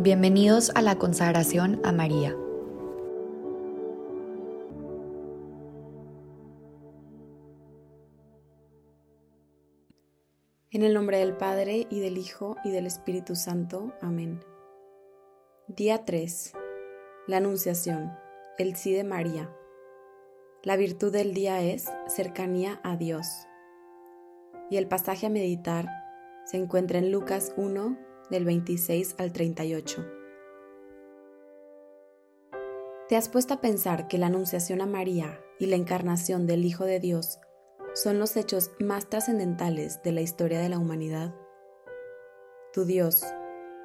Bienvenidos a la consagración a María. En el nombre del Padre y del Hijo y del Espíritu Santo. Amén. Día 3. La Anunciación. El sí de María. La virtud del día es cercanía a Dios. Y el pasaje a meditar se encuentra en Lucas 1, del 26 al 38. ¿Te has puesto a pensar que la Anunciación a María y la encarnación del Hijo de Dios son los hechos más trascendentales de la historia de la humanidad? Tu Dios,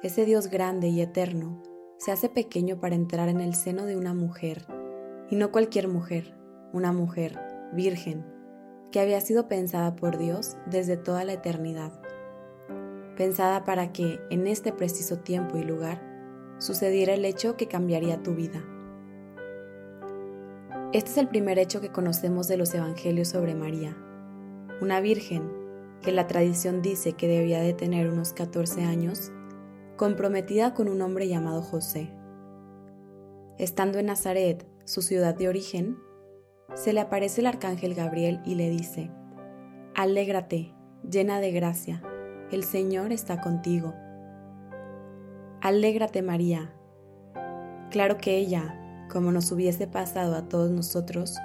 ese Dios grande y eterno, se hace pequeño para entrar en el seno de una mujer, y no cualquier mujer, una mujer virgen, que había sido pensada por Dios desde toda la eternidad pensada para que, en este preciso tiempo y lugar, sucediera el hecho que cambiaría tu vida. Este es el primer hecho que conocemos de los Evangelios sobre María, una virgen que la tradición dice que debía de tener unos 14 años, comprometida con un hombre llamado José. Estando en Nazaret, su ciudad de origen, se le aparece el arcángel Gabriel y le dice, Alégrate, llena de gracia, el Señor está contigo. Alégrate María. Claro que ella, como nos hubiese pasado a todos nosotros,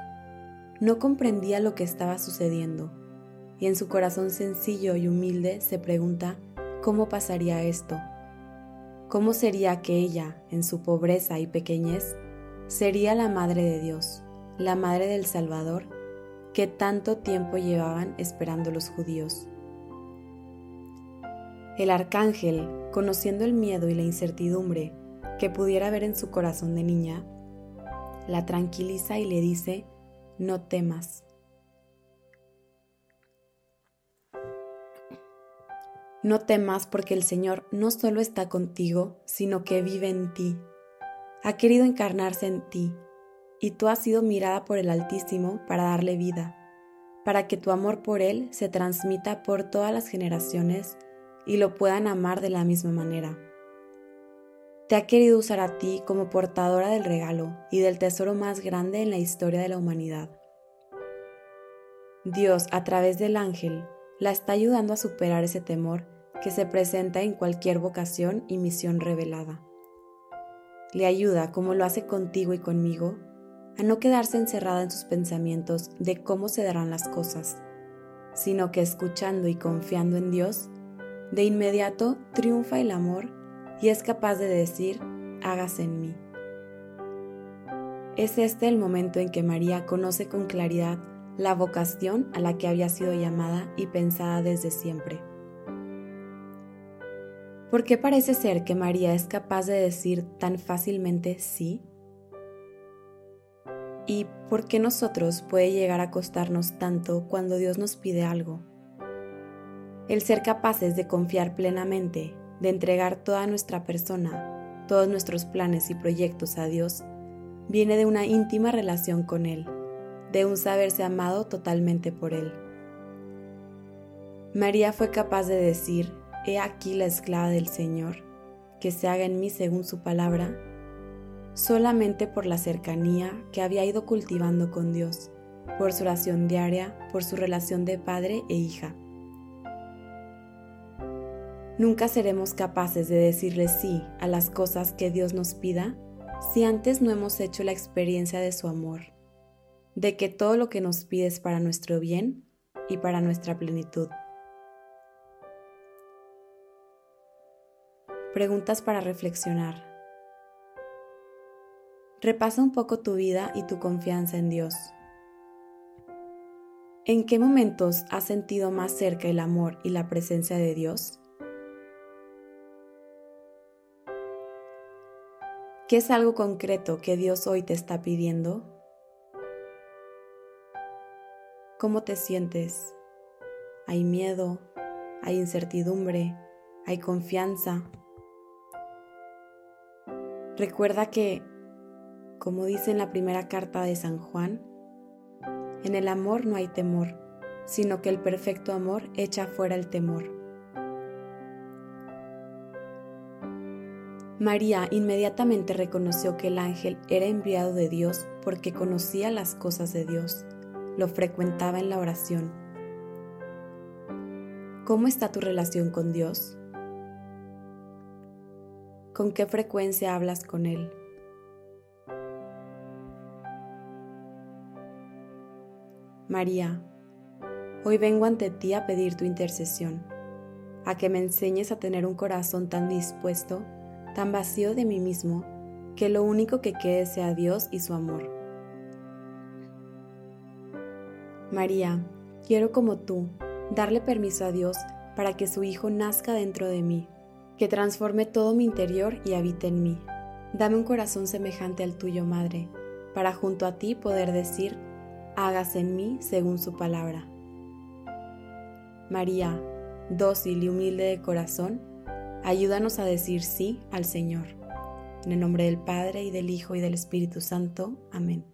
no comprendía lo que estaba sucediendo y en su corazón sencillo y humilde se pregunta cómo pasaría esto. ¿Cómo sería que ella, en su pobreza y pequeñez, sería la Madre de Dios, la Madre del Salvador, que tanto tiempo llevaban esperando los judíos? El arcángel, conociendo el miedo y la incertidumbre que pudiera haber en su corazón de niña, la tranquiliza y le dice, no temas. No temas porque el Señor no solo está contigo, sino que vive en ti. Ha querido encarnarse en ti, y tú has sido mirada por el Altísimo para darle vida, para que tu amor por Él se transmita por todas las generaciones y lo puedan amar de la misma manera. Te ha querido usar a ti como portadora del regalo y del tesoro más grande en la historia de la humanidad. Dios, a través del ángel, la está ayudando a superar ese temor que se presenta en cualquier vocación y misión revelada. Le ayuda, como lo hace contigo y conmigo, a no quedarse encerrada en sus pensamientos de cómo se darán las cosas, sino que escuchando y confiando en Dios, de inmediato triunfa el amor y es capaz de decir, hágase en mí. Es este el momento en que María conoce con claridad la vocación a la que había sido llamada y pensada desde siempre. ¿Por qué parece ser que María es capaz de decir tan fácilmente sí? ¿Y por qué nosotros puede llegar a costarnos tanto cuando Dios nos pide algo? El ser capaces de confiar plenamente, de entregar toda nuestra persona, todos nuestros planes y proyectos a Dios, viene de una íntima relación con Él, de un saberse amado totalmente por Él. María fue capaz de decir, He aquí la esclava del Señor, que se haga en mí según su palabra, solamente por la cercanía que había ido cultivando con Dios, por su oración diaria, por su relación de padre e hija. Nunca seremos capaces de decirle sí a las cosas que Dios nos pida si antes no hemos hecho la experiencia de su amor, de que todo lo que nos pide es para nuestro bien y para nuestra plenitud. Preguntas para reflexionar. Repasa un poco tu vida y tu confianza en Dios. ¿En qué momentos has sentido más cerca el amor y la presencia de Dios? ¿Qué es algo concreto que Dios hoy te está pidiendo? ¿Cómo te sientes? ¿Hay miedo? ¿Hay incertidumbre? ¿Hay confianza? Recuerda que, como dice en la primera carta de San Juan, en el amor no hay temor, sino que el perfecto amor echa fuera el temor. María inmediatamente reconoció que el ángel era enviado de Dios porque conocía las cosas de Dios, lo frecuentaba en la oración. ¿Cómo está tu relación con Dios? ¿Con qué frecuencia hablas con Él? María, hoy vengo ante ti a pedir tu intercesión, a que me enseñes a tener un corazón tan dispuesto tan vacío de mí mismo, que lo único que quede sea Dios y su amor. María, quiero como tú darle permiso a Dios para que su Hijo nazca dentro de mí, que transforme todo mi interior y habite en mí. Dame un corazón semejante al tuyo, Madre, para junto a ti poder decir, hágase en mí según su palabra. María, dócil y humilde de corazón, Ayúdanos a decir sí al Señor. En el nombre del Padre y del Hijo y del Espíritu Santo. Amén.